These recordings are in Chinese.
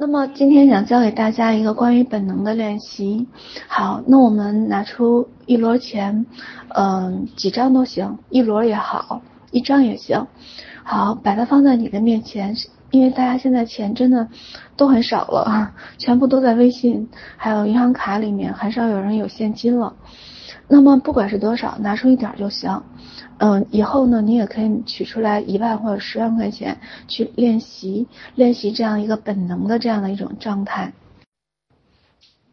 那么今天想教给大家一个关于本能的练习。好，那我们拿出一摞钱，嗯，几张都行，一摞也好，一张也行。好，把它放在你的面前，因为大家现在钱真的都很少了，全部都在微信还有银行卡里面，很少有人有现金了。那么不管是多少，拿出一点就行。嗯，以后呢，你也可以取出来一万或者十万块钱去练习，练习这样一个本能的这样的一种状态。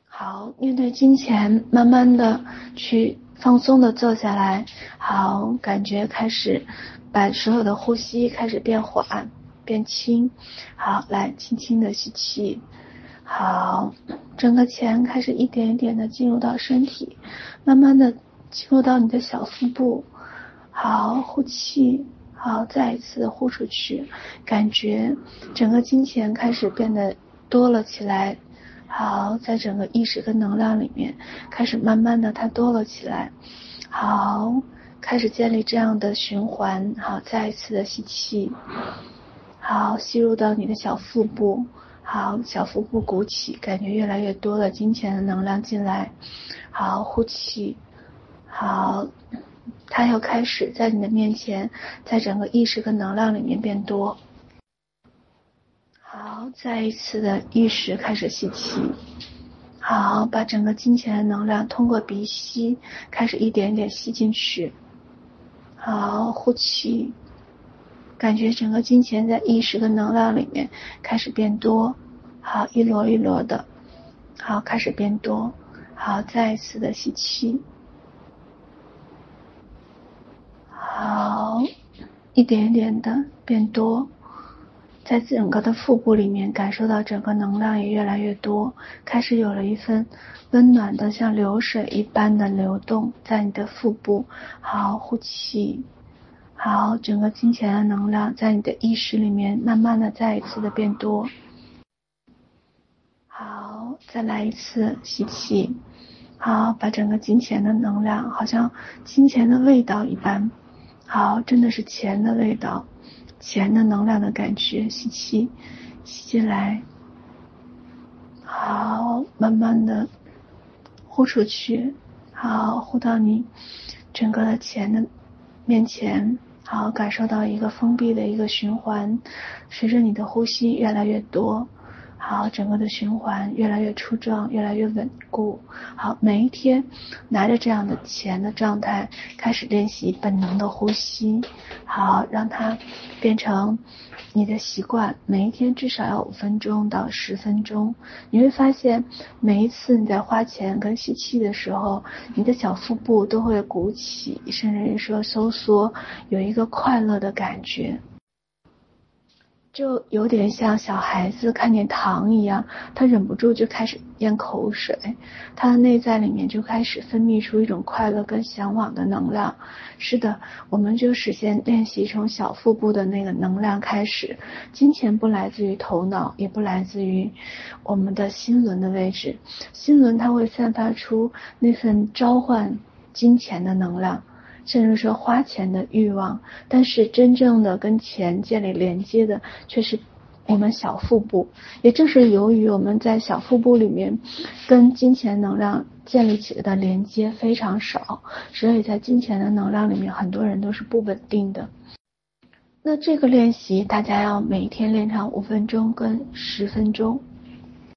好，面对金钱，慢慢的去放松的坐下来。好，感觉开始把所有的呼吸开始变缓、变轻。好，来轻轻的吸气。好，整个钱开始一点一点的进入到身体，慢慢的进入到你的小腹部。好，呼气，好，再一次呼出去，感觉整个金钱开始变得多了起来。好，在整个意识跟能量里面，开始慢慢的它多了起来。好，开始建立这样的循环。好，再一次的吸气，好，吸入到你的小腹部。好，小腹部鼓起，感觉越来越多的金钱的能量进来。好，呼气。好，它又开始在你的面前，在整个意识跟能量里面变多。好，再一次的意识开始吸气。好，把整个金钱的能量通过鼻吸开始一点点吸进去。好，呼气。感觉整个金钱在意识的能量里面开始变多，好，一摞一摞的，好，开始变多，好，再一次的吸气，好，一点一点的变多，在整个的腹部里面感受到整个能量也越来越多，开始有了一份温暖的像流水一般的流动在你的腹部，好，呼气。好，整个金钱的能量在你的意识里面慢慢的再一次的变多。好，再来一次吸气。好，把整个金钱的能量，好像金钱的味道一般。好，真的是钱的味道，钱的能量的感觉。吸气，吸进来。好，慢慢的呼出去。好，呼到你整个的钱的面前。好，感受到一个封闭的一个循环，随着你的呼吸越来越多，好，整个的循环越来越粗壮，越来越稳固。好，每一天拿着这样的钱的状态，开始练习本能的呼吸，好，让它变成。你的习惯，每一天至少要五分钟到十分钟，你会发现每一次你在花钱跟吸气的时候，你的小腹部都会鼓起，甚至于说收缩，有一个快乐的感觉。就有点像小孩子看见糖一样，他忍不住就开始咽口水，他的内在里面就开始分泌出一种快乐跟向往的能量。是的，我们就实现练习从小腹部的那个能量开始。金钱不来自于头脑，也不来自于我们的心轮的位置，心轮它会散发出那份召唤金钱的能量。甚至说花钱的欲望，但是真正的跟钱建立连接的却是我们小腹部。也正是由于我们在小腹部里面跟金钱能量建立起来的连接非常少，所以在金钱的能量里面，很多人都是不稳定的。那这个练习大家要每天练上五分钟跟十分钟。